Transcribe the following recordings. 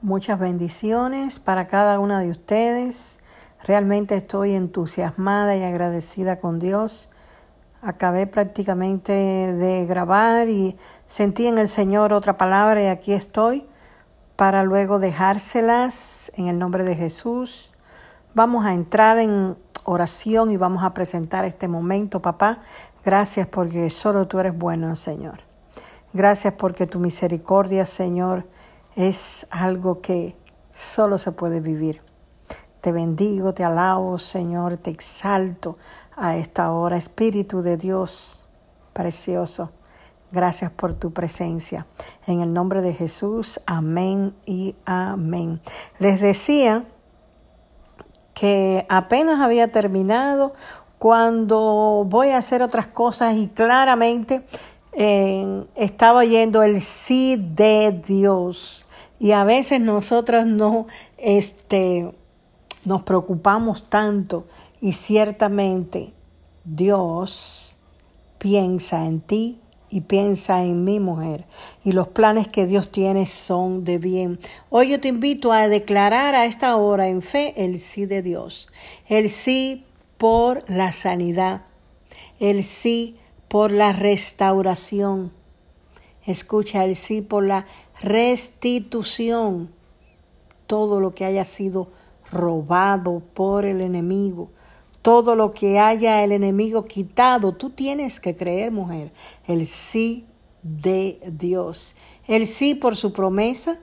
Muchas bendiciones para cada una de ustedes. Realmente estoy entusiasmada y agradecida con Dios. Acabé prácticamente de grabar y sentí en el Señor otra palabra y aquí estoy para luego dejárselas en el nombre de Jesús. Vamos a entrar en oración y vamos a presentar este momento, papá. Gracias porque solo tú eres bueno, Señor. Gracias porque tu misericordia, Señor, es algo que solo se puede vivir. Te bendigo, te alabo, Señor, te exalto a esta hora. Espíritu de Dios, precioso, gracias por tu presencia. En el nombre de Jesús, amén y amén. Les decía que apenas había terminado cuando voy a hacer otras cosas y claramente eh, estaba oyendo el sí de Dios. Y a veces nosotros no este, nos preocupamos tanto y ciertamente Dios piensa en ti y piensa en mi mujer. Y los planes que Dios tiene son de bien. Hoy yo te invito a declarar a esta hora en fe el sí de Dios. El sí por la sanidad. El sí por la restauración. Escucha el sí por la restitución, todo lo que haya sido robado por el enemigo, todo lo que haya el enemigo quitado, tú tienes que creer, mujer, el sí de Dios, el sí por su promesa,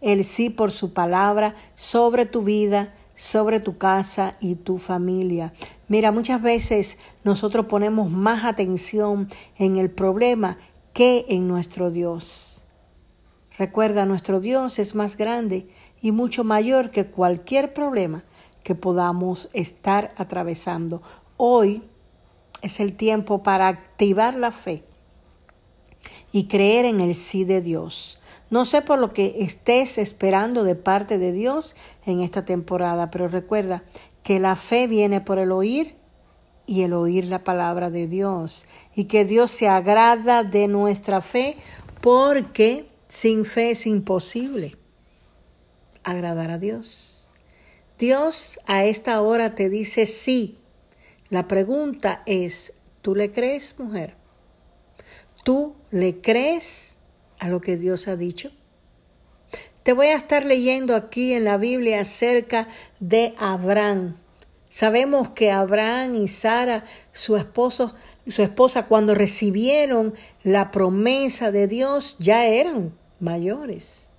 el sí por su palabra sobre tu vida, sobre tu casa y tu familia. Mira, muchas veces nosotros ponemos más atención en el problema que en nuestro Dios. Recuerda, nuestro Dios es más grande y mucho mayor que cualquier problema que podamos estar atravesando. Hoy es el tiempo para activar la fe y creer en el sí de Dios. No sé por lo que estés esperando de parte de Dios en esta temporada, pero recuerda que la fe viene por el oír y el oír la palabra de Dios y que Dios se agrada de nuestra fe porque sin fe es imposible agradar a Dios. Dios a esta hora te dice sí. La pregunta es, ¿tú le crees, mujer? ¿Tú le crees a lo que Dios ha dicho? Te voy a estar leyendo aquí en la Biblia acerca de Abraham. Sabemos que Abraham y Sara, su esposo, su esposa, cuando recibieron la promesa de Dios, ya eran mayores.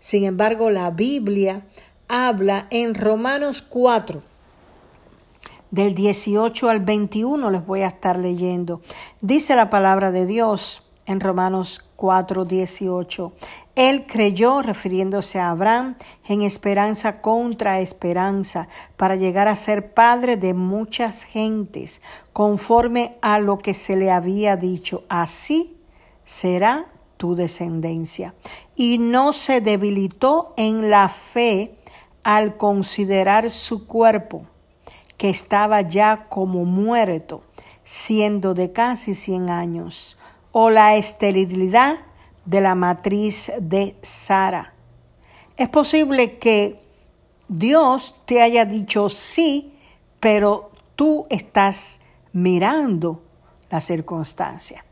Sin embargo, la Biblia habla en Romanos 4, del 18 al 21, les voy a estar leyendo. Dice la palabra de Dios en Romanos 4, 18. Él creyó, refiriéndose a Abraham, en esperanza contra esperanza, para llegar a ser padre de muchas gentes, conforme a lo que se le había dicho. Así será tu descendencia. Y no se debilitó en la fe al considerar su cuerpo, que estaba ya como muerto, siendo de casi cien años, o la esterilidad de la matriz de Sara. Es posible que Dios te haya dicho sí, pero tú estás mirando la circunstancia.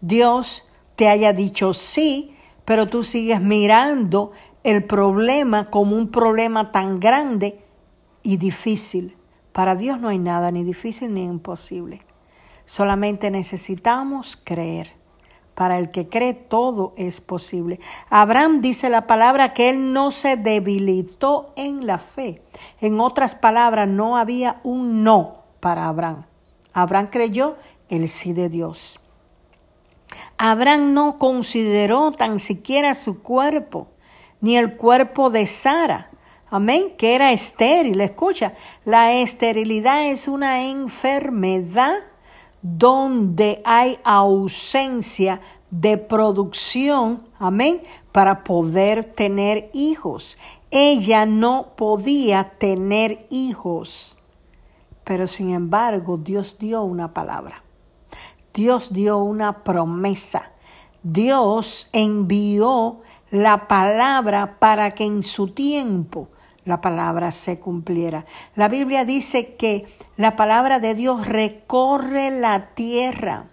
Dios te haya dicho sí, pero tú sigues mirando el problema como un problema tan grande y difícil. Para Dios no hay nada ni difícil ni imposible. Solamente necesitamos creer. Para el que cree todo es posible. Abraham dice la palabra que él no se debilitó en la fe. En otras palabras, no había un no para Abraham. Abraham creyó el sí de Dios. Abraham no consideró tan siquiera su cuerpo, ni el cuerpo de Sara. Amén, que era estéril. Escucha, la esterilidad es una enfermedad donde hay ausencia de producción, amén, para poder tener hijos. Ella no podía tener hijos, pero sin embargo Dios dio una palabra. Dios dio una promesa. Dios envió la palabra para que en su tiempo la palabra se cumpliera. La Biblia dice que la palabra de Dios recorre la tierra,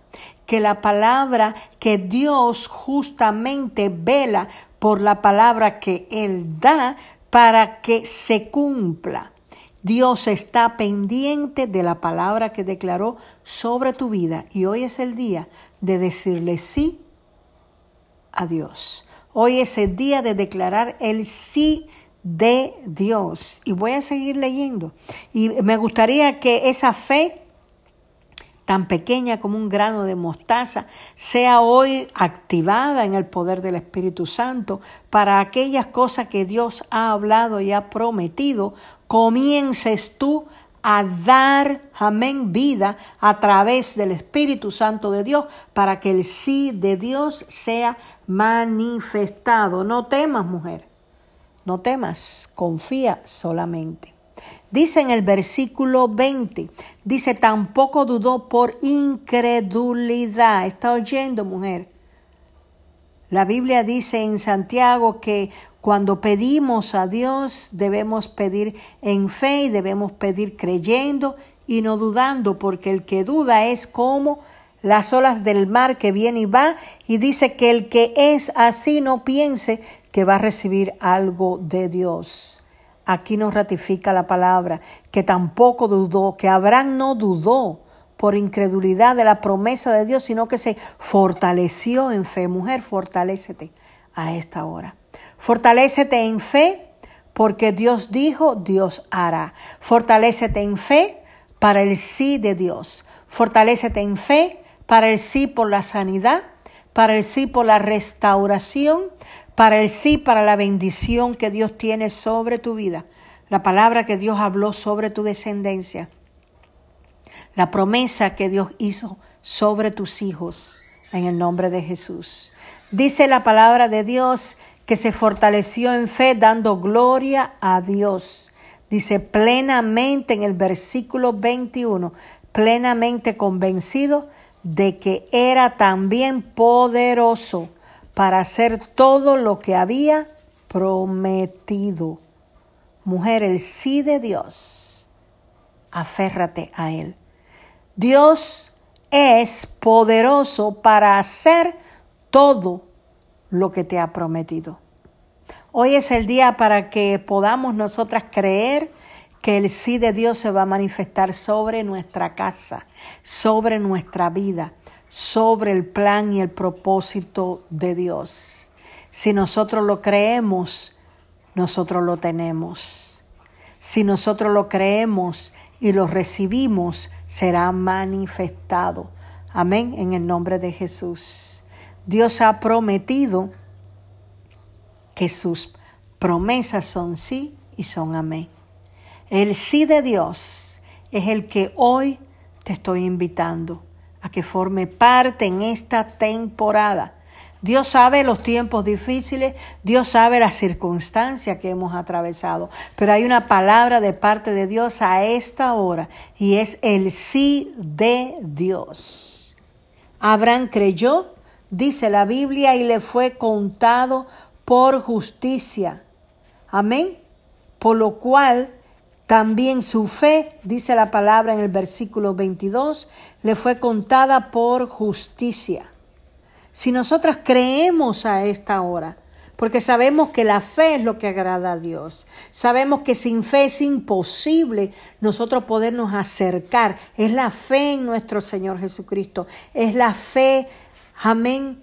que la palabra que Dios justamente vela por la palabra que Él da para que se cumpla. Dios está pendiente de la palabra que declaró sobre tu vida y hoy es el día de decirle sí a Dios. Hoy es el día de declarar el sí de Dios. Y voy a seguir leyendo. Y me gustaría que esa fe tan pequeña como un grano de mostaza, sea hoy activada en el poder del Espíritu Santo para aquellas cosas que Dios ha hablado y ha prometido, comiences tú a dar, amén, vida a través del Espíritu Santo de Dios para que el sí de Dios sea manifestado. No temas, mujer, no temas, confía solamente. Dice en el versículo 20, dice, tampoco dudó por incredulidad. ¿Está oyendo, mujer? La Biblia dice en Santiago que cuando pedimos a Dios debemos pedir en fe y debemos pedir creyendo y no dudando, porque el que duda es como las olas del mar que viene y va, y dice que el que es así no piense que va a recibir algo de Dios. Aquí nos ratifica la palabra, que tampoco dudó, que Abraham no dudó por incredulidad de la promesa de Dios, sino que se fortaleció en fe. Mujer, fortalécete a esta hora. Fortalécete en fe porque Dios dijo, Dios hará. Fortalécete en fe para el sí de Dios. Fortalécete en fe para el sí por la sanidad, para el sí por la restauración, para el sí para la bendición que Dios tiene sobre tu vida, la palabra que Dios habló sobre tu descendencia, la promesa que Dios hizo sobre tus hijos en el nombre de Jesús. Dice la palabra de Dios que se fortaleció en fe dando gloria a Dios. Dice plenamente en el versículo 21, plenamente convencido de que era también poderoso para hacer todo lo que había prometido. Mujer, el sí de Dios, aférrate a Él. Dios es poderoso para hacer todo lo que te ha prometido. Hoy es el día para que podamos nosotras creer que el sí de Dios se va a manifestar sobre nuestra casa, sobre nuestra vida, sobre el plan y el propósito de Dios. Si nosotros lo creemos, nosotros lo tenemos. Si nosotros lo creemos y lo recibimos, será manifestado. Amén en el nombre de Jesús. Dios ha prometido que sus promesas son sí y son amén. El sí de Dios es el que hoy te estoy invitando a que forme parte en esta temporada. Dios sabe los tiempos difíciles, Dios sabe las circunstancias que hemos atravesado, pero hay una palabra de parte de Dios a esta hora y es el sí de Dios. Abraham creyó dice la Biblia, y le fue contado por justicia. Amén. Por lo cual también su fe, dice la palabra en el versículo 22, le fue contada por justicia. Si nosotras creemos a esta hora, porque sabemos que la fe es lo que agrada a Dios. Sabemos que sin fe es imposible nosotros podernos acercar. Es la fe en nuestro Señor Jesucristo. Es la fe Amén.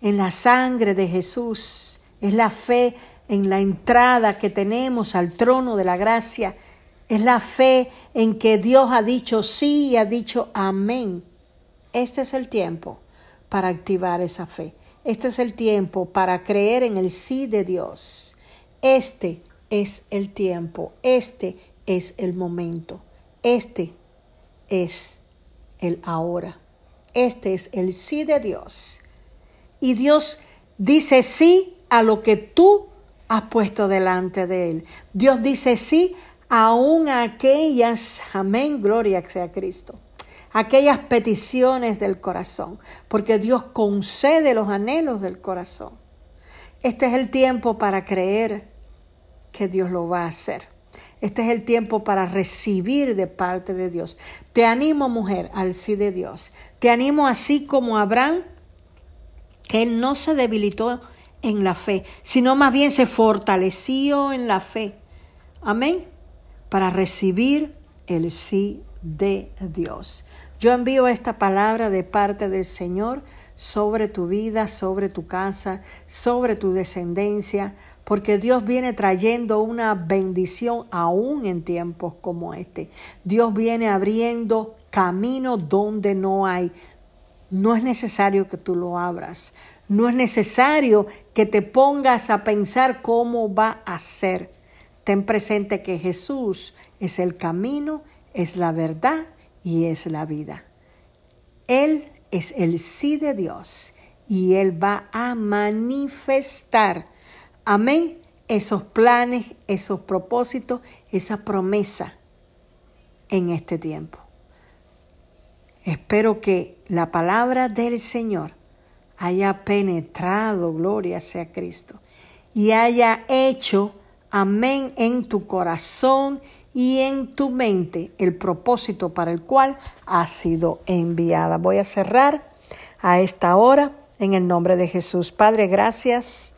En la sangre de Jesús. Es la fe en la entrada que tenemos al trono de la gracia. Es la fe en que Dios ha dicho sí y ha dicho amén. Este es el tiempo para activar esa fe. Este es el tiempo para creer en el sí de Dios. Este es el tiempo. Este es el momento. Este es el ahora. Este es el sí de Dios. Y Dios dice sí a lo que tú has puesto delante de Él. Dios dice sí aún aquellas, amén, gloria sea Cristo, aquellas peticiones del corazón, porque Dios concede los anhelos del corazón. Este es el tiempo para creer que Dios lo va a hacer. Este es el tiempo para recibir de parte de Dios. Te animo, mujer, al sí de Dios. Te animo así como Abraham, que él no se debilitó en la fe, sino más bien se fortaleció en la fe. Amén. Para recibir el sí de Dios. Yo envío esta palabra de parte del Señor sobre tu vida, sobre tu casa, sobre tu descendencia, porque Dios viene trayendo una bendición aún en tiempos como este. Dios viene abriendo camino donde no hay. No es necesario que tú lo abras. No es necesario que te pongas a pensar cómo va a ser. Ten presente que Jesús es el camino, es la verdad y es la vida. Él es el sí de Dios y Él va a manifestar, amén, esos planes, esos propósitos, esa promesa en este tiempo. Espero que la palabra del Señor haya penetrado, gloria sea Cristo, y haya hecho, amén, en tu corazón y en tu mente el propósito para el cual ha sido enviada. Voy a cerrar a esta hora en el nombre de Jesús. Padre, gracias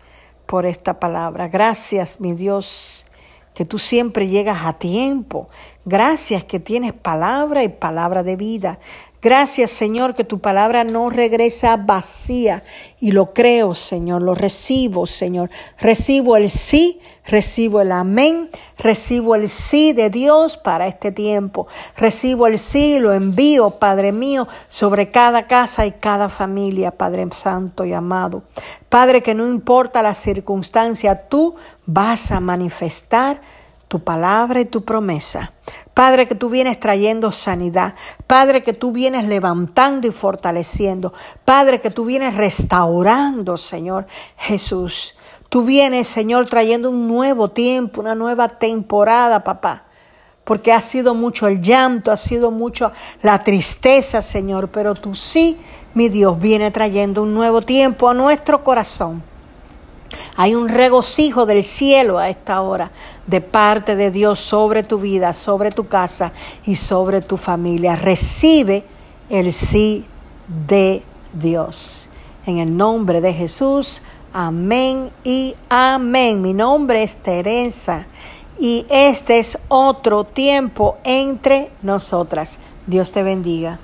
por esta palabra. Gracias, mi Dios, que tú siempre llegas a tiempo. Gracias que tienes palabra y palabra de vida. Gracias, Señor, que tu palabra no regresa vacía. Y lo creo, Señor, lo recibo, Señor. Recibo el sí, recibo el amén, recibo el sí de Dios para este tiempo. Recibo el sí, lo envío, Padre mío, sobre cada casa y cada familia, Padre Santo y amado. Padre, que no importa la circunstancia, tú vas a manifestar tu palabra y tu promesa. Padre, que tú vienes trayendo sanidad. Padre, que tú vienes levantando y fortaleciendo. Padre, que tú vienes restaurando, Señor Jesús. Tú vienes, Señor, trayendo un nuevo tiempo, una nueva temporada, papá. Porque ha sido mucho el llanto, ha sido mucho la tristeza, Señor. Pero tú sí, mi Dios, viene trayendo un nuevo tiempo a nuestro corazón. Hay un regocijo del cielo a esta hora de parte de Dios sobre tu vida, sobre tu casa y sobre tu familia. Recibe el sí de Dios. En el nombre de Jesús, amén y amén. Mi nombre es Teresa y este es otro tiempo entre nosotras. Dios te bendiga.